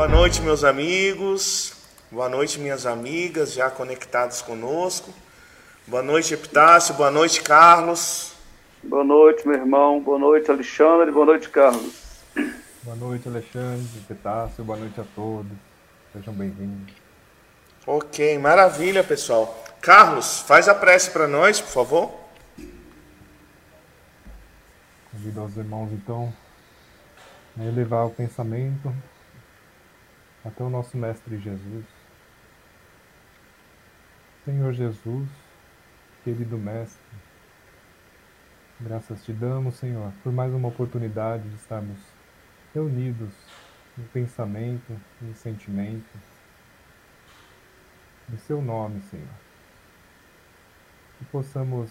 Boa noite, meus amigos. Boa noite, minhas amigas já conectadas conosco. Boa noite, Epitácio. Boa noite, Carlos. Boa noite, meu irmão. Boa noite, Alexandre. Boa noite, Carlos. Boa noite, Alexandre, Epitácio. Boa noite a todos. Sejam bem-vindos. Ok, maravilha, pessoal. Carlos, faz a prece para nós, por favor. Convido os irmãos, então, a elevar o pensamento até o nosso Mestre Jesus. Senhor Jesus, querido Mestre, graças te damos, Senhor, por mais uma oportunidade de estarmos reunidos em pensamento, em sentimento, em Seu nome, Senhor. Que possamos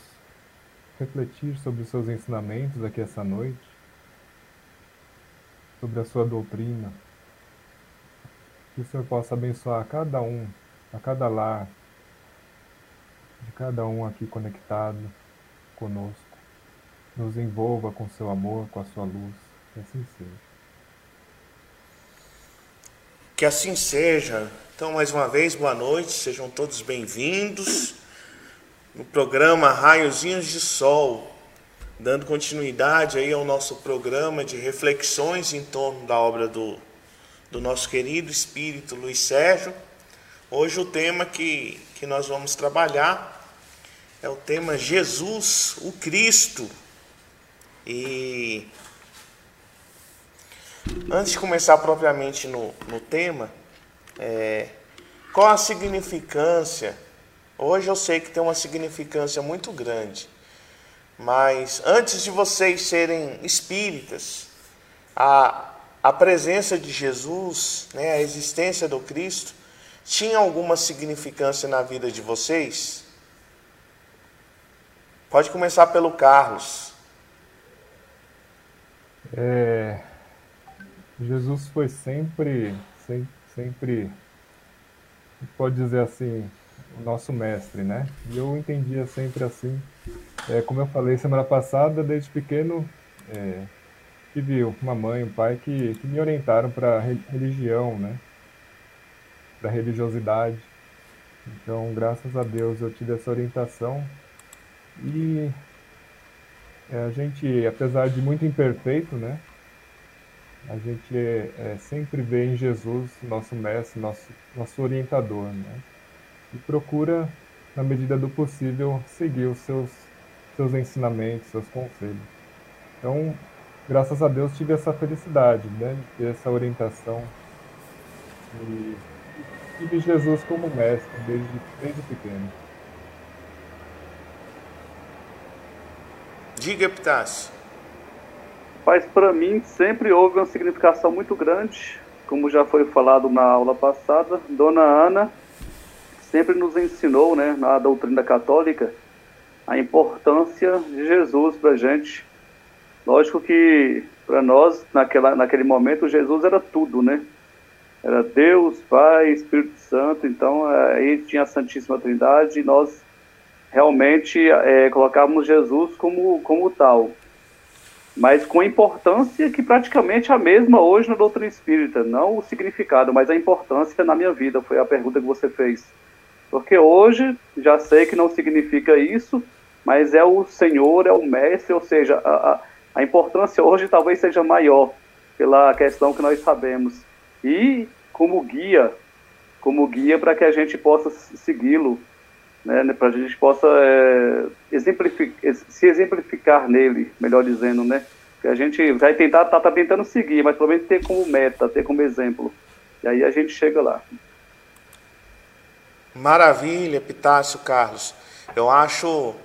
refletir sobre os Seus ensinamentos aqui essa noite, sobre a Sua doutrina, que o Senhor possa abençoar cada um, a cada lar, de cada um aqui conectado conosco. Nos envolva com seu amor, com a sua luz. Que assim seja. Que assim seja. Então, mais uma vez, boa noite, sejam todos bem-vindos no programa Raiozinhos de Sol, dando continuidade aí ao nosso programa de reflexões em torno da obra do, do nosso querido espírito Luiz Sérgio. Hoje o tema que, que nós vamos trabalhar é o tema Jesus, o Cristo. E antes de começar propriamente no, no tema, é, qual a significância? Hoje eu sei que tem uma significância muito grande, mas antes de vocês serem espíritas, a, a presença de Jesus, né, a existência do Cristo, tinha alguma significância na vida de vocês? Pode começar pelo Carlos. É, Jesus foi sempre, sempre, sempre, pode dizer assim, o nosso mestre, né? E eu entendia sempre assim. É, como eu falei semana passada, desde pequeno, é, tive uma mãe, um pai que, que me orientaram para religião, né? Para religiosidade. Então, graças a Deus, eu tive essa orientação e é, a gente, apesar de muito imperfeito, né? A gente é, é, sempre vê em Jesus nosso mestre, nosso, nosso orientador, né? E procura, na medida do possível, seguir os seus, seus ensinamentos, seus conselhos. Então, graças a Deus, tive essa felicidade, né? De ter essa orientação. E tive Jesus como mestre desde, desde pequeno. Diga, Epitácio. Mas para mim sempre houve uma significação muito grande, como já foi falado na aula passada. Dona Ana sempre nos ensinou, né, na doutrina católica, a importância de Jesus para gente. Lógico que para nós, naquela, naquele momento, Jesus era tudo, né? Era Deus, Pai, Espírito Santo, então aí tinha a Santíssima Trindade e nós realmente é, colocávamos Jesus como, como tal. Mas com importância que praticamente é a mesma hoje na doutrina espírita. Não o significado, mas a importância na minha vida, foi a pergunta que você fez. Porque hoje já sei que não significa isso, mas é o Senhor, é o Mestre, ou seja, a, a, a importância hoje talvez seja maior pela questão que nós sabemos. E como guia, como guia para que a gente possa segui-lo né, né para a gente possa é, exemplificar, se exemplificar nele, melhor dizendo, né? Que a gente vai tentar, tá, tá tentando seguir, mas pelo menos ter como meta, ter como exemplo. E aí a gente chega lá. Maravilha, Pitácio Carlos. Eu acho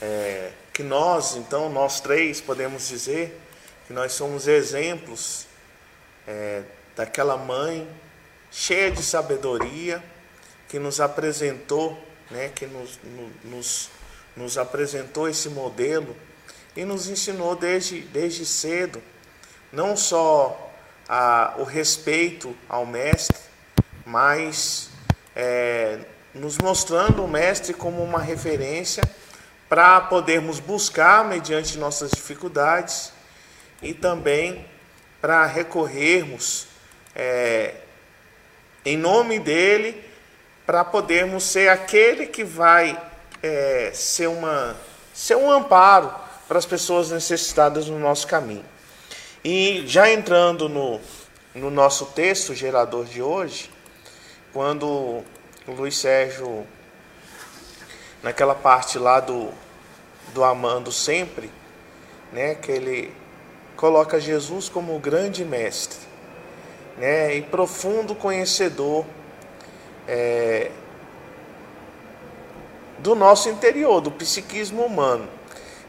é, que nós, então, nós três, podemos dizer que nós somos exemplos é, daquela mãe cheia de sabedoria que nos apresentou né, que nos, nos, nos apresentou esse modelo e nos ensinou desde, desde cedo não só a, o respeito ao mestre, mas é, nos mostrando o mestre como uma referência para podermos buscar mediante nossas dificuldades e também para recorrermos é, em nome dele, para podermos ser aquele que vai é, ser, uma, ser um amparo para as pessoas necessitadas no nosso caminho. E já entrando no, no nosso texto gerador de hoje, quando o Luiz Sérgio, naquela parte lá do, do Amando Sempre, né, que ele coloca Jesus como o grande mestre né, e profundo conhecedor é, do nosso interior, do psiquismo humano.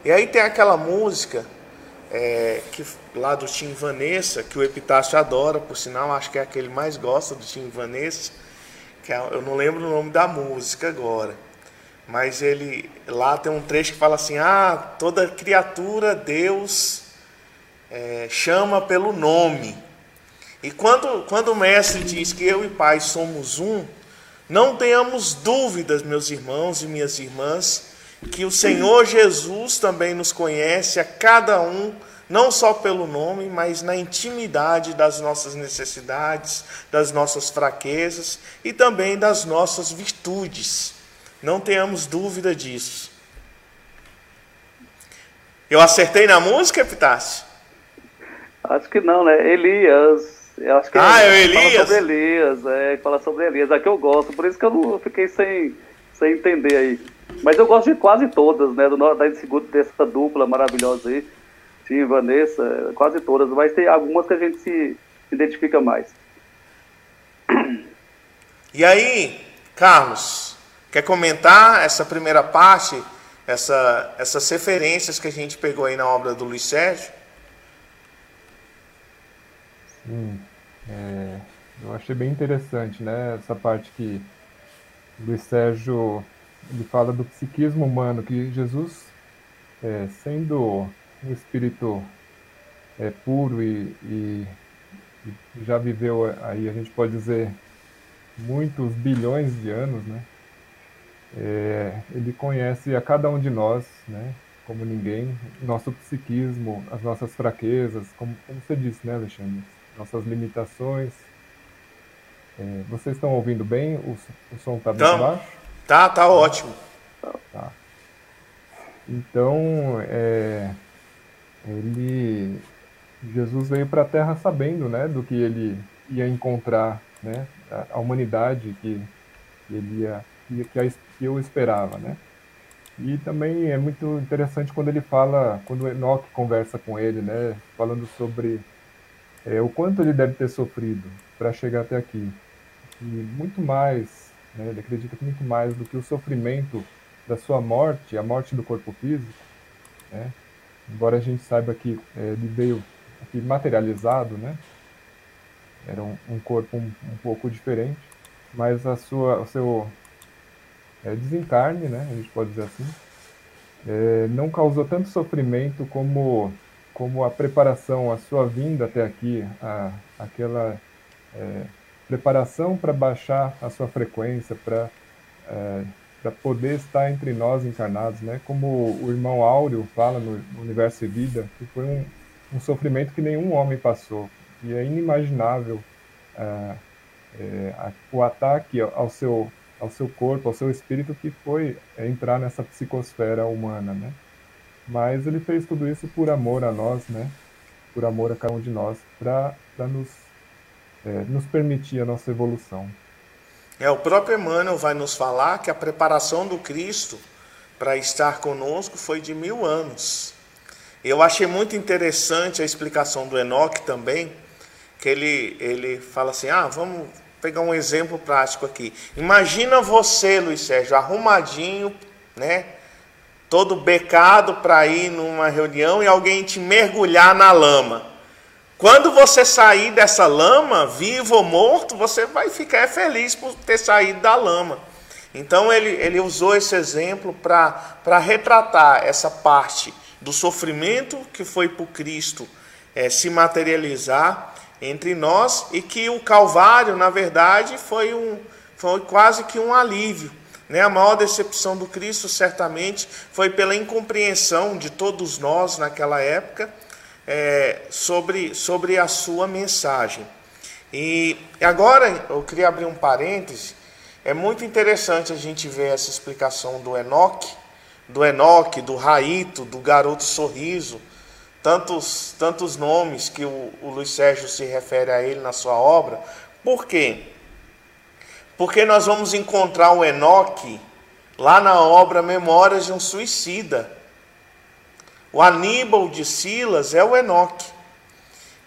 E aí tem aquela música é, que, lá do Tim Vanessa, que o Epitácio adora, por sinal, acho que é aquele mais gosta do Tim Vanessa, que é, eu não lembro o nome da música agora. Mas ele lá tem um trecho que fala assim: Ah, toda criatura Deus é, chama pelo nome. E quando, quando o mestre diz que eu e Pai somos um, não tenhamos dúvidas, meus irmãos e minhas irmãs, que o Senhor Jesus também nos conhece a cada um, não só pelo nome, mas na intimidade das nossas necessidades, das nossas fraquezas e também das nossas virtudes. Não tenhamos dúvida disso. Eu acertei na música, Epitácio? Acho que não, né? Elias. Eu acho que ah, é, é Elias? Fala sobre Elias, é, fala sobre Elias. É que eu gosto, por isso que eu não fiquei sem, sem entender aí. Mas eu gosto de quase todas, né? Do, da segunda dessa dupla maravilhosa aí. Tim Vanessa, quase todas, mas tem algumas que a gente se identifica mais. E aí, Carlos, quer comentar essa primeira parte, essa, essas referências que a gente pegou aí na obra do Luiz Sérgio? Sim, é, eu achei bem interessante, né? Essa parte que Luiz Sérgio ele fala do psiquismo humano, que Jesus, é, sendo um espírito é, puro e, e, e, já viveu aí, a gente pode dizer, muitos bilhões de anos, né? É, ele conhece a cada um de nós, né? Como ninguém, nosso psiquismo, as nossas fraquezas, como, como você disse, né, Alexandre? nossas limitações. É, vocês estão ouvindo bem? O, o som está bem baixo? Tá, tá ótimo. Tá. Então, é, ele, Jesus veio para a Terra sabendo, né, do que ele ia encontrar, né, a, a humanidade que, que ele ia, que, que, a, que eu esperava, né. E também é muito interessante quando ele fala, quando o Enoch conversa com ele, né, falando sobre é, o quanto ele deve ter sofrido para chegar até aqui. E muito mais, né, ele acredita que muito mais do que o sofrimento da sua morte, a morte do corpo físico, né, embora a gente saiba que é, ele veio aqui materializado, né, era um, um corpo um, um, pouco diferente, mas a sua, o seu é, desencarne, né, a gente pode dizer assim, é, não causou tanto sofrimento como como a preparação, a sua vinda até aqui, a, aquela é, preparação para baixar a sua frequência, para é, para poder estar entre nós encarnados, né? Como o irmão Áureo fala no Universo e Vida, que foi um, um sofrimento que nenhum homem passou e é inimaginável é, é, o ataque ao seu ao seu corpo, ao seu espírito que foi entrar nessa psicosfera humana, né? Mas ele fez tudo isso por amor a nós, né? Por amor a cada um de nós, para nos, é, nos permitir a nossa evolução. É, o próprio Emmanuel vai nos falar que a preparação do Cristo para estar conosco foi de mil anos. Eu achei muito interessante a explicação do Enoque também, que ele, ele fala assim: ah, vamos pegar um exemplo prático aqui. Imagina você, Luiz Sérgio, arrumadinho, né? todo becado para ir numa reunião e alguém te mergulhar na lama. Quando você sair dessa lama, vivo ou morto, você vai ficar feliz por ter saído da lama. Então ele, ele usou esse exemplo para retratar essa parte do sofrimento que foi por Cristo é, se materializar entre nós e que o Calvário, na verdade, foi, um, foi quase que um alívio né? A maior decepção do Cristo, certamente, foi pela incompreensão de todos nós naquela época é, sobre, sobre a sua mensagem. E agora eu queria abrir um parêntese. É muito interessante a gente ver essa explicação do Enoque, do Enoque, do Raito, do Garoto Sorriso, tantos, tantos nomes que o, o Luiz Sérgio se refere a ele na sua obra. Por quê? Porque nós vamos encontrar o Enoque lá na obra Memórias de um Suicida. O Aníbal de Silas é o Enoque.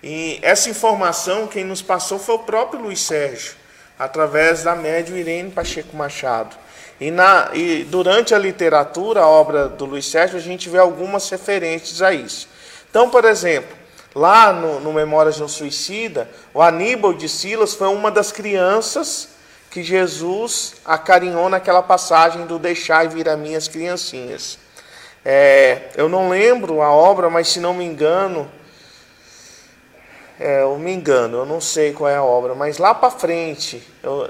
E essa informação quem nos passou foi o próprio Luiz Sérgio, através da médium Irene Pacheco Machado. E, na, e durante a literatura, a obra do Luiz Sérgio, a gente vê algumas referências a isso. Então, por exemplo, lá no, no Memórias de um Suicida, o Aníbal de Silas foi uma das crianças que Jesus acarinhou naquela passagem do deixai vir a minhas criancinhas. É, eu não lembro a obra, mas se não me engano, é, eu me engano, eu não sei qual é a obra, mas lá para frente, eu,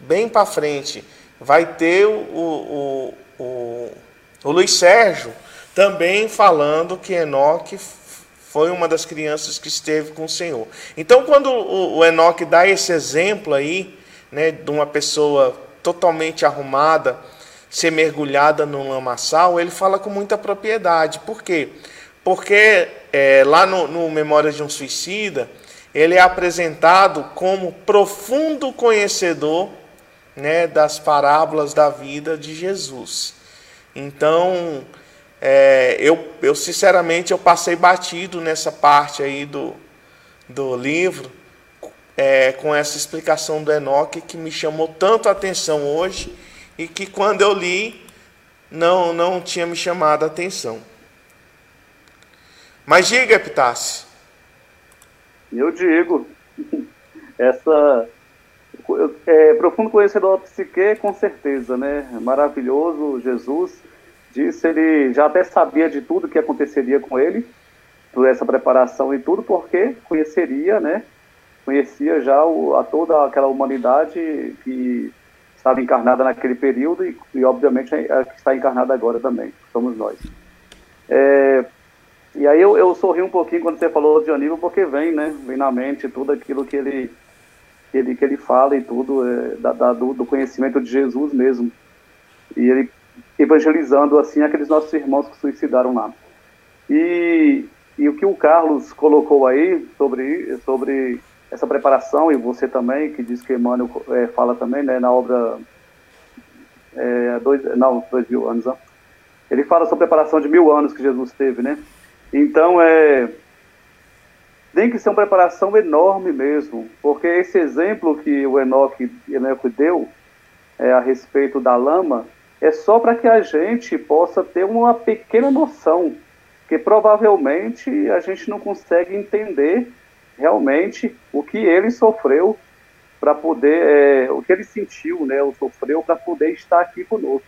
bem para frente, vai ter o, o, o, o Luiz Sérgio também falando que Enoque foi uma das crianças que esteve com o Senhor. Então, quando o, o Enoque dá esse exemplo aí, né, de uma pessoa totalmente arrumada, ser mergulhada no lamaçal, ele fala com muita propriedade. Por quê? Porque é, lá no, no Memórias de um Suicida, ele é apresentado como profundo conhecedor né, das parábolas da vida de Jesus. Então, é, eu, eu sinceramente eu passei batido nessa parte aí do, do livro, é, com essa explicação do Enoque que me chamou tanto a atenção hoje e que quando eu li não, não tinha me chamado a atenção. Mas diga, Epitácio. Eu digo, essa é, profundo conhecedor da psique, com certeza, né? Maravilhoso Jesus. Disse, ele já até sabia de tudo que aconteceria com ele, por essa preparação e tudo, porque conheceria, né? Conhecia já o, a toda aquela humanidade que estava encarnada naquele período e, e obviamente, a que está encarnada agora também, somos nós. É, e aí eu, eu sorri um pouquinho quando você falou de Aníbal, porque vem, né? Vem na mente tudo aquilo que ele, que ele, que ele fala e tudo, é, da, da, do, do, conhecimento de Jesus mesmo. E ele evangelizando, assim, aqueles nossos irmãos que suicidaram lá. E, e o que o Carlos colocou aí sobre, sobre essa preparação, e você também, que diz que Emmanuel é, fala também, né, na obra... É, dois, não, dois mil anos, ó. Ele fala sobre a preparação de mil anos que Jesus teve, né? Então, é, tem que ser uma preparação enorme mesmo, porque esse exemplo que o Enoque, Enoque deu é, a respeito da lama é só para que a gente possa ter uma pequena noção, que provavelmente a gente não consegue entender realmente o que ele sofreu para poder, é, o que ele sentiu, né, ou sofreu para poder estar aqui conosco.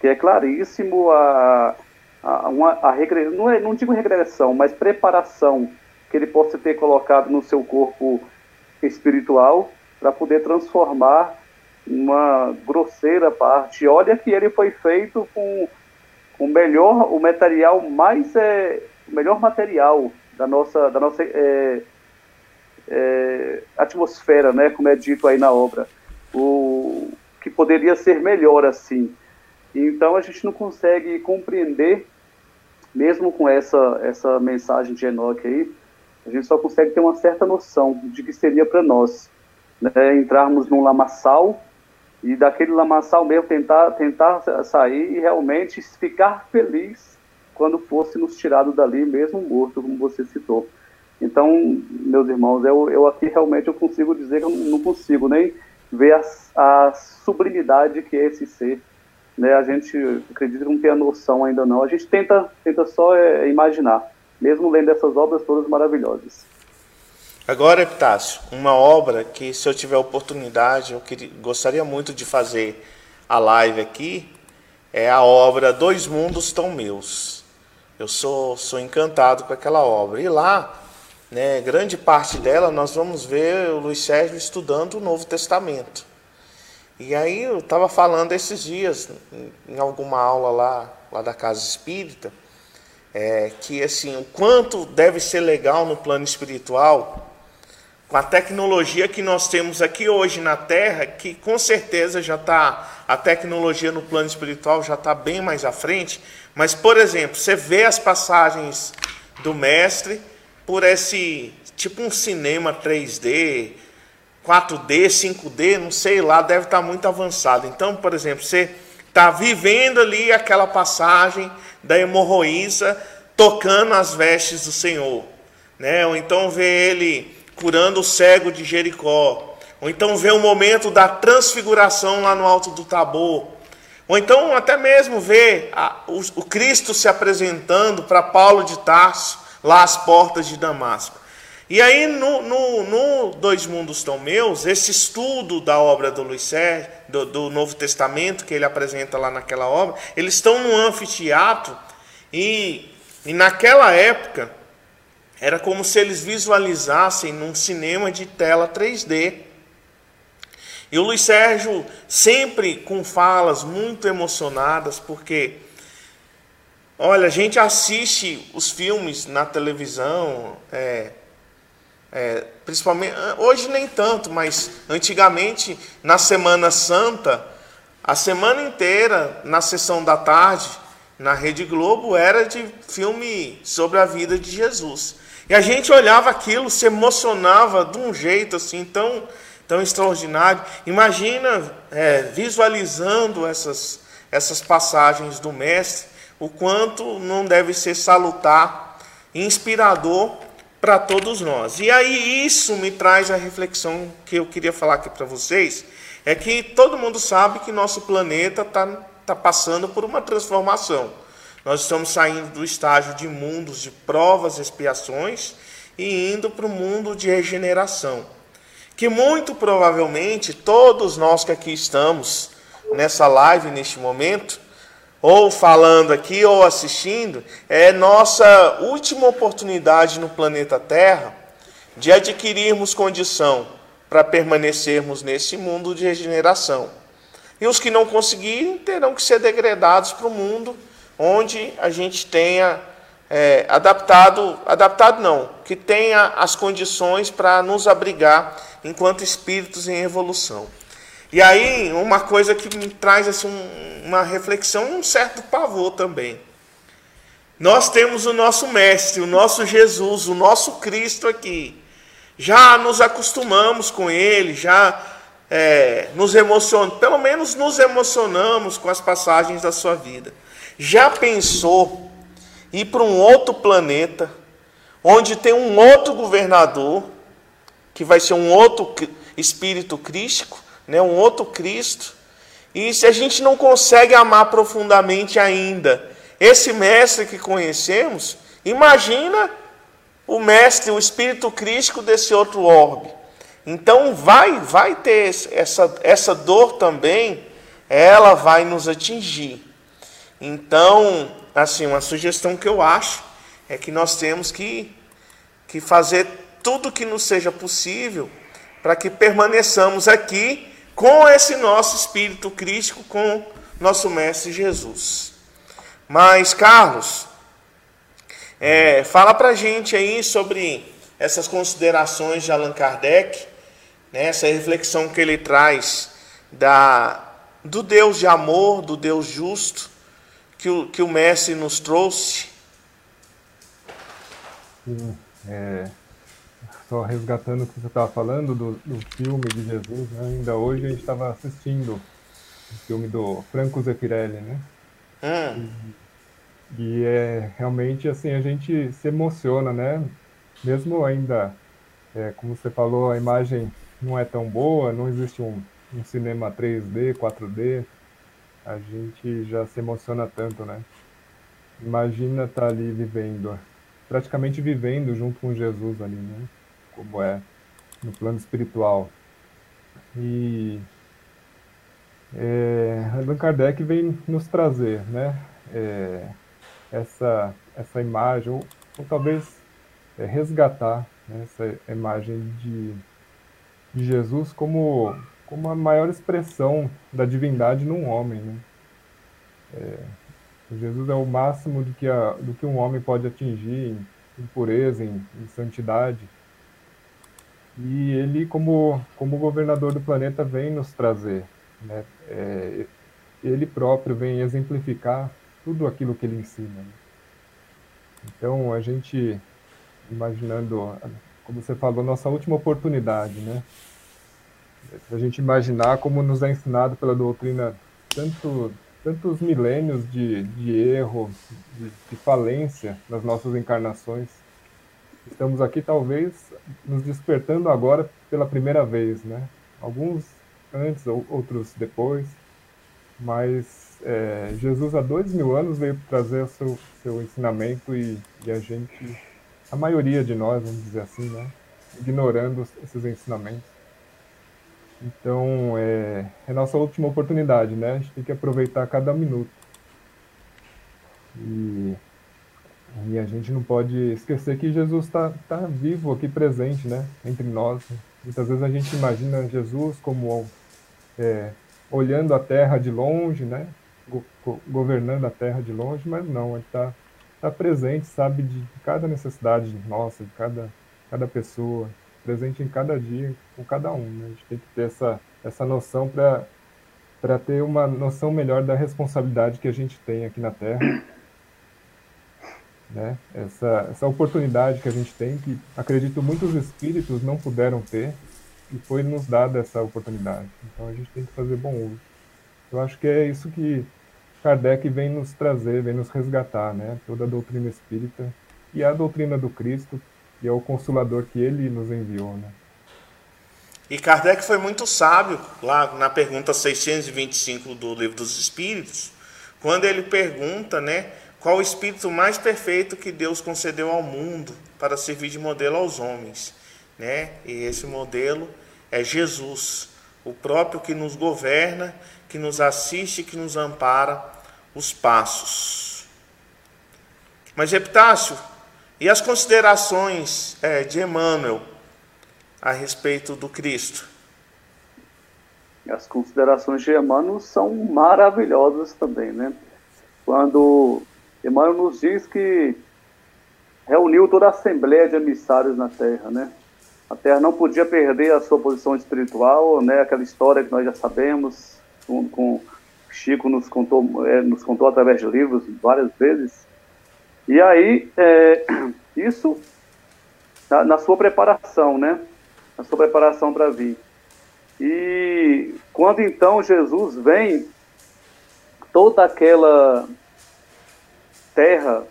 Que é claríssimo a, a, uma, a regre... não, é, não digo regressão, mas preparação que ele possa ter colocado no seu corpo espiritual para poder transformar uma grosseira parte. Olha que ele foi feito com o melhor, o material mais é, o melhor material da nossa, da nossa é, é, atmosfera, né, como é dito aí na obra, o que poderia ser melhor assim. Então a gente não consegue compreender, mesmo com essa, essa mensagem de Enoque aí, a gente só consegue ter uma certa noção de que seria para nós né, entrarmos num lamaçal e daquele lamaçal mesmo tentar, tentar sair e realmente ficar feliz quando fosse nos tirado dali, mesmo morto, como você citou. Então, meus irmãos, eu, eu aqui realmente eu consigo dizer que eu não consigo nem ver a, a sublimidade que é esse ser né, a gente acredita que não tem a noção ainda não. A gente tenta, tenta só é, imaginar, mesmo lendo essas obras todas maravilhosas. Agora, Epitácio, uma obra que, se eu tiver oportunidade, eu queria, gostaria muito de fazer a live aqui, é a obra Dois Mundos Tão Meus. Eu sou, sou encantado com aquela obra. E lá, né, grande parte dela, nós vamos ver o Luiz Sérgio estudando o Novo Testamento. E aí eu estava falando esses dias, em alguma aula lá, lá da Casa Espírita, é, que assim, o quanto deve ser legal no plano espiritual com a tecnologia que nós temos aqui hoje na Terra, que com certeza já está, a tecnologia no plano espiritual já está bem mais à frente, mas, por exemplo, você vê as passagens do Mestre por esse, tipo um cinema 3D, 4D, 5D, não sei lá, deve estar tá muito avançado. Então, por exemplo, você está vivendo ali aquela passagem da hemorroísa tocando as vestes do Senhor, né? Ou então vê ele curando o cego de Jericó. Ou então vê o momento da transfiguração lá no alto do Tabor. Ou então até mesmo vê a, o, o Cristo se apresentando para Paulo de Tarso, lá às portas de Damasco. E aí, no, no, no, Dois Mundos Tão Meus, esse estudo da obra do Luiz Sérgio, do, do, Novo Testamento, que ele apresenta lá naquela obra, eles estão num anfiteatro, e, e naquela época, era como se eles visualizassem num cinema de tela 3D. E o Luiz Sérgio sempre com falas muito emocionadas, porque, olha, a gente assiste os filmes na televisão, é, é, principalmente, hoje nem tanto, mas antigamente, na Semana Santa, a semana inteira, na sessão da tarde, na Rede Globo, era de filme sobre a vida de Jesus. E a gente olhava aquilo, se emocionava de um jeito assim tão, tão extraordinário. Imagina é, visualizando essas, essas passagens do Mestre, o quanto não deve ser salutar, inspirador para todos nós. E aí isso me traz a reflexão que eu queria falar aqui para vocês, é que todo mundo sabe que nosso planeta está tá passando por uma transformação. Nós estamos saindo do estágio de mundos de provas e expiações e indo para o mundo de regeneração. Que muito provavelmente todos nós que aqui estamos nessa live neste momento, ou falando aqui ou assistindo, é nossa última oportunidade no planeta Terra de adquirirmos condição para permanecermos nesse mundo de regeneração. E os que não conseguirem terão que ser degradados para o mundo onde a gente tenha é, adaptado, adaptado não, que tenha as condições para nos abrigar enquanto espíritos em evolução. E aí, uma coisa que me traz assim, uma reflexão, um certo pavor também. Nós temos o nosso Mestre, o nosso Jesus, o nosso Cristo aqui. Já nos acostumamos com Ele, já é, nos emocionamos, pelo menos nos emocionamos com as passagens da sua vida. Já pensou ir para um outro planeta, onde tem um outro governador, que vai ser um outro espírito crístico, né, um outro Cristo? E se a gente não consegue amar profundamente ainda esse mestre que conhecemos, imagina o mestre, o espírito crístico desse outro orbe. Então vai, vai ter essa, essa dor também, ela vai nos atingir. Então, assim, uma sugestão que eu acho é que nós temos que, que fazer tudo que nos seja possível para que permaneçamos aqui com esse nosso espírito crítico, com nosso Mestre Jesus. Mas, Carlos, é, fala para gente aí sobre essas considerações de Allan Kardec, né, essa reflexão que ele traz da, do Deus de amor, do Deus justo, que o, que o Mestre nos trouxe? Sim, é, só resgatando o que você estava falando do, do filme de Jesus, né? ainda hoje a gente estava assistindo o filme do Franco Zeffirelli, né? Hum. E, e, é realmente assim, a gente se emociona, né? Mesmo ainda, é, como você falou, a imagem não é tão boa, não existe um, um cinema 3D, 4D, a gente já se emociona tanto, né? Imagina estar tá ali vivendo, praticamente vivendo junto com Jesus ali, né? Como é no plano espiritual. E é, Allan Kardec vem nos trazer, né? É, essa, essa imagem, ou, ou talvez é, resgatar né, essa imagem de, de Jesus como como a maior expressão da divindade num homem. Né? É, Jesus é o máximo do que, a, do que um homem pode atingir em, em pureza, em, em, santidade. E ele, como, como governador do planeta, vem nos trazer. Né? É, ele próprio vem exemplificar tudo aquilo que ele ensina. Né? Então, a gente, imaginando, como você falou, nossa última oportunidade, né? A gente imaginar como nos é ensinado pela doutrina tanto, tantos milênios de, de erro, de, de falência nas nossas encarnações. Estamos aqui, talvez, nos despertando agora pela primeira vez, né? Alguns antes, outros depois, mas é, Jesus há dois mil anos veio trazer o seu, seu ensinamento e, e, a gente, a maioria de nós, vamos dizer assim, né, ignorando esses ensinamentos. Então, é, é nossa última oportunidade, né? A gente tem que aproveitar cada minuto. E, e a gente não pode esquecer que Jesus está tá vivo aqui presente, né? Entre nós. Muitas vezes a gente imagina Jesus como é, olhando a terra de longe, né? Go governando a terra de longe, mas não, ele está tá presente, sabe de cada necessidade nossa, de cada, cada pessoa, presente em cada dia, com cada um. Né? A gente tem que ter essa, essa noção para ter uma noção melhor da responsabilidade que a gente tem aqui na Terra. Né? Essa, essa oportunidade que a gente tem, que acredito muitos espíritos não puderam ter, e foi nos dada essa oportunidade. Então a gente tem que fazer bom uso. Eu acho que é isso que Kardec vem nos trazer, vem nos resgatar, né? Toda a doutrina espírita e a doutrina do Cristo, e é o consolador que ele nos enviou, né? E Kardec foi muito sábio lá na pergunta 625 do Livro dos Espíritos, quando ele pergunta, né, qual o espírito mais perfeito que Deus concedeu ao mundo para servir de modelo aos homens né? E esse modelo é Jesus, o próprio que nos governa, que nos assiste, que nos ampara os passos. Mas Epitácio, e as considerações é, de Emmanuel a respeito do Cristo? As considerações de Emmanuel são maravilhosas também, né? Quando Emmanuel nos diz que reuniu toda a Assembleia de Emissários na Terra, né? A Terra não podia perder a sua posição espiritual, né? Aquela história que nós já sabemos, com, Chico nos contou, é, nos contou através de livros várias vezes. E aí, é, isso na, na, sua preparação, né? Na sua preparação para vir. E quando então Jesus vem, toda aquela terra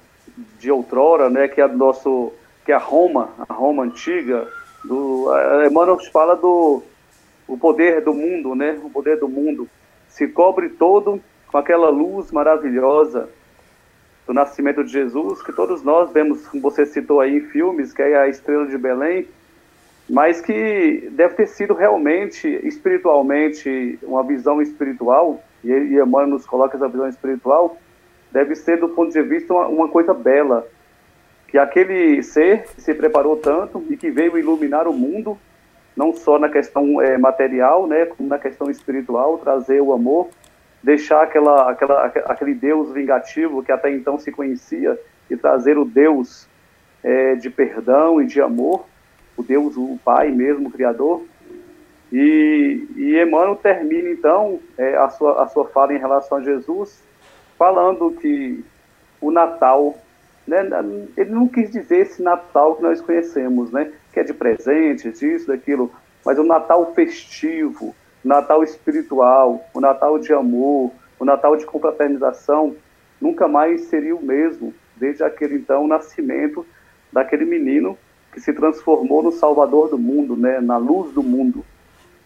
de outrora, né? Que é nosso, que é a Roma, a Roma antiga, do Emmanuel fala do o poder do mundo, né? O poder do mundo se cobre todo com aquela luz maravilhosa do nascimento de Jesus, que todos nós vemos, como você citou aí em filmes, que é a estrela de Belém, mas que deve ter sido realmente, espiritualmente, uma visão espiritual, e, Emmanuel nos coloca essa visão espiritual, deve ser, do ponto de vista, uma, uma coisa bela, que aquele ser que se preparou tanto e que veio iluminar o mundo, não só na questão é, material, né, como na questão espiritual, trazer o amor, deixar aquela, aquela, aquele Deus vingativo que até então se conhecia e trazer o Deus é, de perdão e de amor, o Deus, o Pai mesmo, o Criador. E, e Emmanuel termina então é, a, sua, a sua fala em relação a Jesus, falando que o Natal né? Ele não quis dizer esse Natal que nós conhecemos, né? Que é de presentes, isso, daquilo, mas o Natal festivo, o Natal espiritual, o Natal de amor, o Natal de confraternização, nunca mais seria o mesmo, desde aquele então nascimento daquele menino que se transformou no Salvador do mundo, né? na luz do mundo.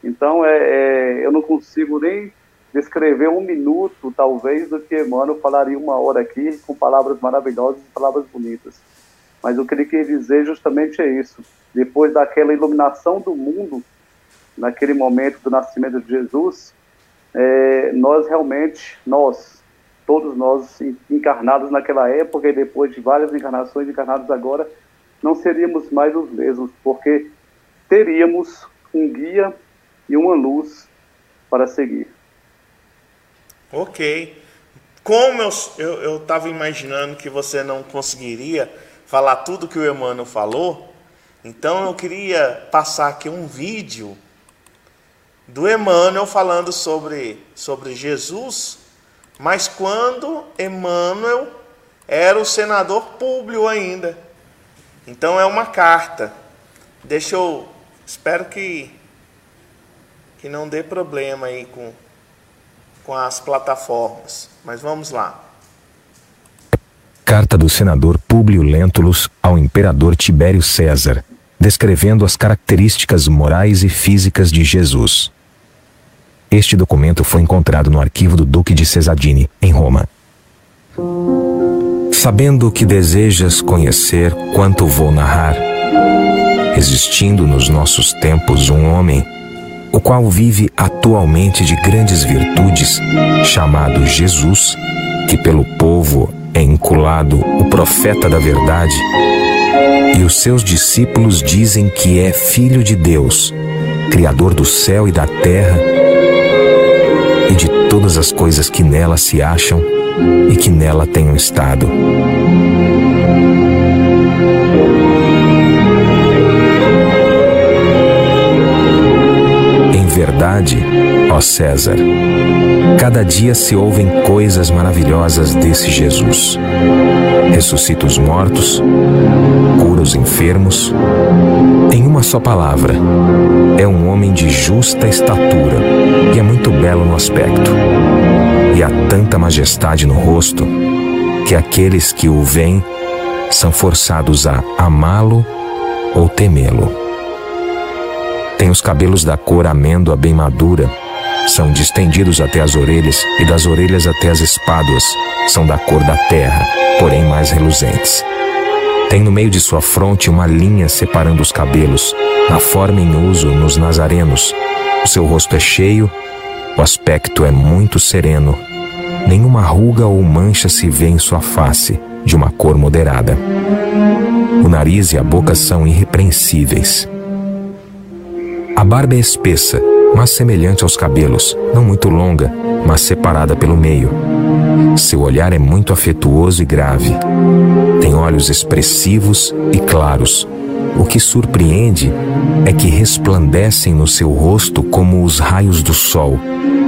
Então, é, é eu não consigo nem descrever um minuto, talvez, do que Emmanuel falaria uma hora aqui, com palavras maravilhosas e palavras bonitas. Mas o que ele quer dizer justamente é isso. Depois daquela iluminação do mundo, naquele momento do nascimento de Jesus, é, nós realmente, nós, todos nós encarnados naquela época e depois de várias encarnações encarnados agora, não seríamos mais os mesmos, porque teríamos um guia e uma luz para seguir. Ok. Como eu estava imaginando que você não conseguiria falar tudo que o Emmanuel falou, Então eu queria passar aqui um vídeo do Emmanuel falando sobre, sobre Jesus, mas quando Emmanuel era o senador Públio ainda. Então é uma carta. Deixa eu. Espero que, que não dê problema aí com, com as plataformas. Mas vamos lá. Carta do senador Públio Lentulus ao imperador Tibério César, descrevendo as características morais e físicas de Jesus. Este documento foi encontrado no arquivo do Duque de Cesadini, em Roma. Sabendo que desejas conhecer quanto vou narrar, existindo nos nossos tempos um homem, o qual vive atualmente de grandes virtudes, chamado Jesus, que pelo povo é inculado o profeta da verdade, e os seus discípulos dizem que é filho de Deus, Criador do céu e da terra, e de todas as coisas que nela se acham e que nela tenham estado. Verdade, ó César, cada dia se ouvem coisas maravilhosas desse Jesus. Ressuscita os mortos, cura os enfermos. Em uma só palavra, é um homem de justa estatura e é muito belo no aspecto e há tanta majestade no rosto que aqueles que o veem são forçados a amá-lo ou temê-lo. Tem os cabelos da cor amêndoa bem madura, são distendidos até as orelhas e das orelhas até as espáduas, são da cor da terra, porém mais reluzentes. Tem no meio de sua fronte uma linha separando os cabelos, na forma em uso nos nazarenos. O seu rosto é cheio o aspecto é muito sereno. Nenhuma ruga ou mancha se vê em sua face, de uma cor moderada. O nariz e a boca são irrepreensíveis. A barba é espessa, mas semelhante aos cabelos, não muito longa, mas separada pelo meio. Seu olhar é muito afetuoso e grave. Tem olhos expressivos e claros, o que surpreende é que resplandecem no seu rosto como os raios do sol,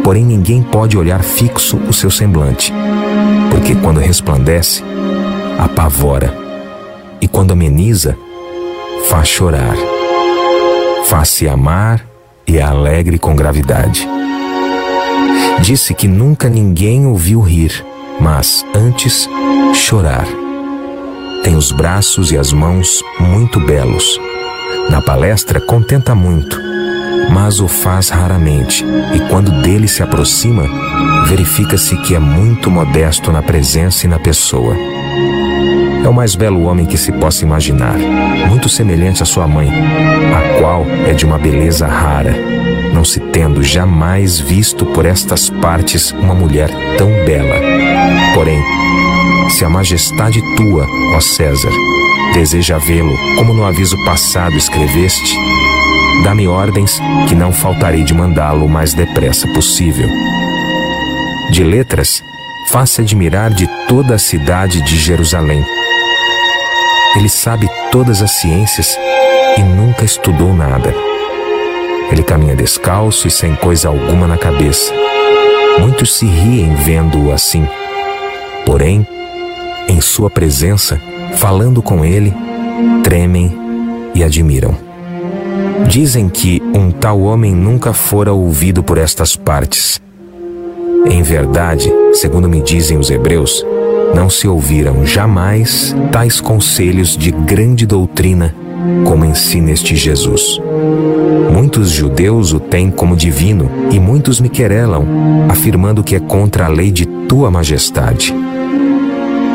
porém ninguém pode olhar fixo o seu semblante, porque quando resplandece, apavora, e quando ameniza, faz chorar. Faz-se amar e é alegre com gravidade. Disse que nunca ninguém ouviu rir, mas antes chorar tem os braços e as mãos muito belos. Na palestra contenta muito, mas o faz raramente, e quando dele se aproxima, verifica-se que é muito modesto na presença e na pessoa. É o mais belo homem que se possa imaginar, muito semelhante à sua mãe, a qual é de uma beleza rara, não se tendo jamais visto por estas partes uma mulher tão bela. Porém, se a majestade tua, ó César, deseja vê-lo, como no aviso passado escreveste, dá-me ordens que não faltarei de mandá-lo o mais depressa possível. De letras, faça admirar de toda a cidade de Jerusalém. Ele sabe todas as ciências e nunca estudou nada. Ele caminha descalço e sem coisa alguma na cabeça. Muitos se riem vendo-o assim. Porém, em sua presença, falando com ele, tremem e admiram. Dizem que um tal homem nunca fora ouvido por estas partes. Em verdade, segundo me dizem os hebreus, não se ouviram jamais tais conselhos de grande doutrina como ensina este Jesus. Muitos judeus o têm como divino e muitos me querelam, afirmando que é contra a lei de tua majestade.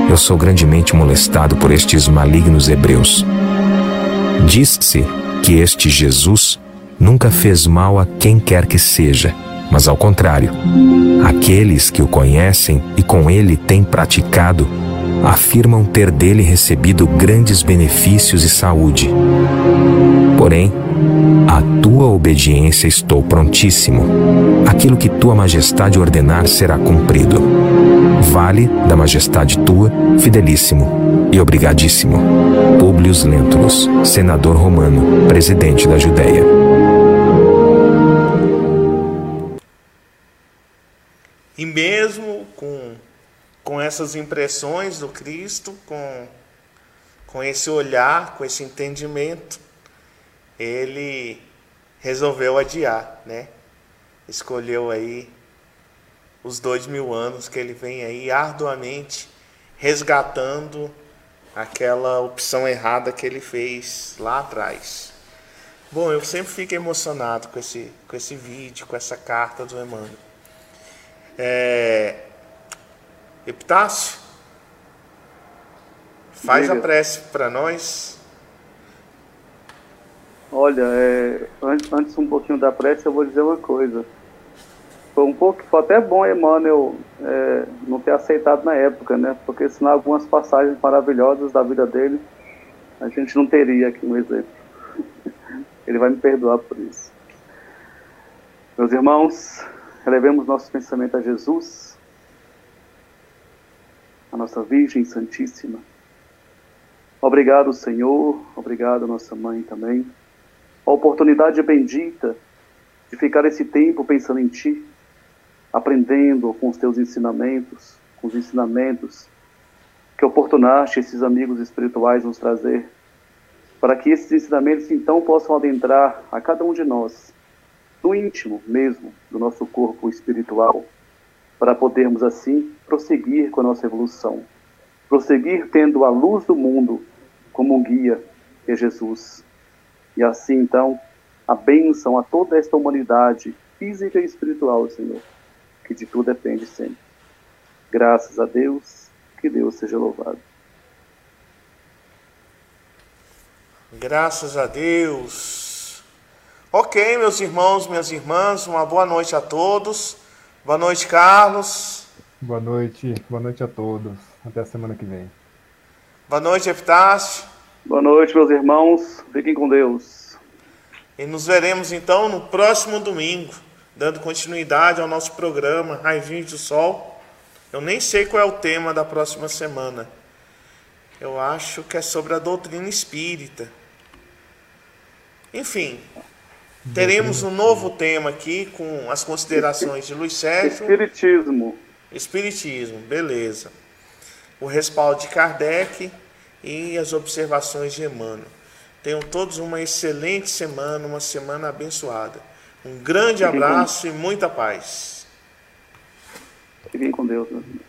Eu sou grandemente molestado por estes malignos hebreus. Diz-se que este Jesus nunca fez mal a quem quer que seja, mas ao contrário, aqueles que o conhecem e com ele têm praticado afirmam ter dele recebido grandes benefícios e saúde. Porém, a tua obediência estou prontíssimo. Aquilo que tua majestade ordenar será cumprido. Vale da majestade tua, fidelíssimo e obrigadíssimo. Públio Lentulus, senador romano, presidente da Judéia. E mesmo com, com essas impressões do Cristo, com, com esse olhar, com esse entendimento, ele resolveu adiar, né? Escolheu aí os dois mil anos que ele vem aí arduamente resgatando aquela opção errada que ele fez lá atrás. Bom, eu sempre fico emocionado com esse, com esse vídeo, com essa carta do Emmanuel. É, Epitácio, faz Diga. a prece para nós. Olha, é, antes, antes um pouquinho da prece, eu vou dizer uma coisa. Foi um pouco, foi até bom Emmanuel é, não ter aceitado na época, né? Porque senão algumas passagens maravilhosas da vida dele a gente não teria aqui um exemplo. Ele vai me perdoar por isso. Meus irmãos, elevemos nosso pensamento a Jesus, a nossa Virgem Santíssima. Obrigado, Senhor. Obrigado, nossa mãe também. A oportunidade bendita de ficar esse tempo pensando em Ti, aprendendo com os Teus ensinamentos, com os ensinamentos que oportunaste esses amigos espirituais nos trazer, para que esses ensinamentos então possam adentrar a cada um de nós, no íntimo mesmo do nosso corpo espiritual, para podermos assim prosseguir com a nossa evolução, prosseguir tendo a luz do mundo como um guia, que é Jesus. E assim então, a bênção a toda esta humanidade física e espiritual, Senhor, que de tu depende sempre. Graças a Deus, que Deus seja louvado. Graças a Deus. Ok, meus irmãos, minhas irmãs, uma boa noite a todos. Boa noite, Carlos. Boa noite, boa noite a todos. Até a semana que vem. Boa noite, Epitácio. Boa noite, meus irmãos. Fiquem com Deus. E nos veremos então no próximo domingo, dando continuidade ao nosso programa Raizinhos do Sol. Eu nem sei qual é o tema da próxima semana. Eu acho que é sobre a doutrina espírita. Enfim, teremos um novo tema aqui com as considerações de Luiz Sérgio. Espiritismo. Espiritismo, beleza. O respaldo de Kardec e as observações de Emmanuel. Tenham todos uma excelente semana, uma semana abençoada. Um grande abraço e muita paz. Fiquem com Deus, irmãos.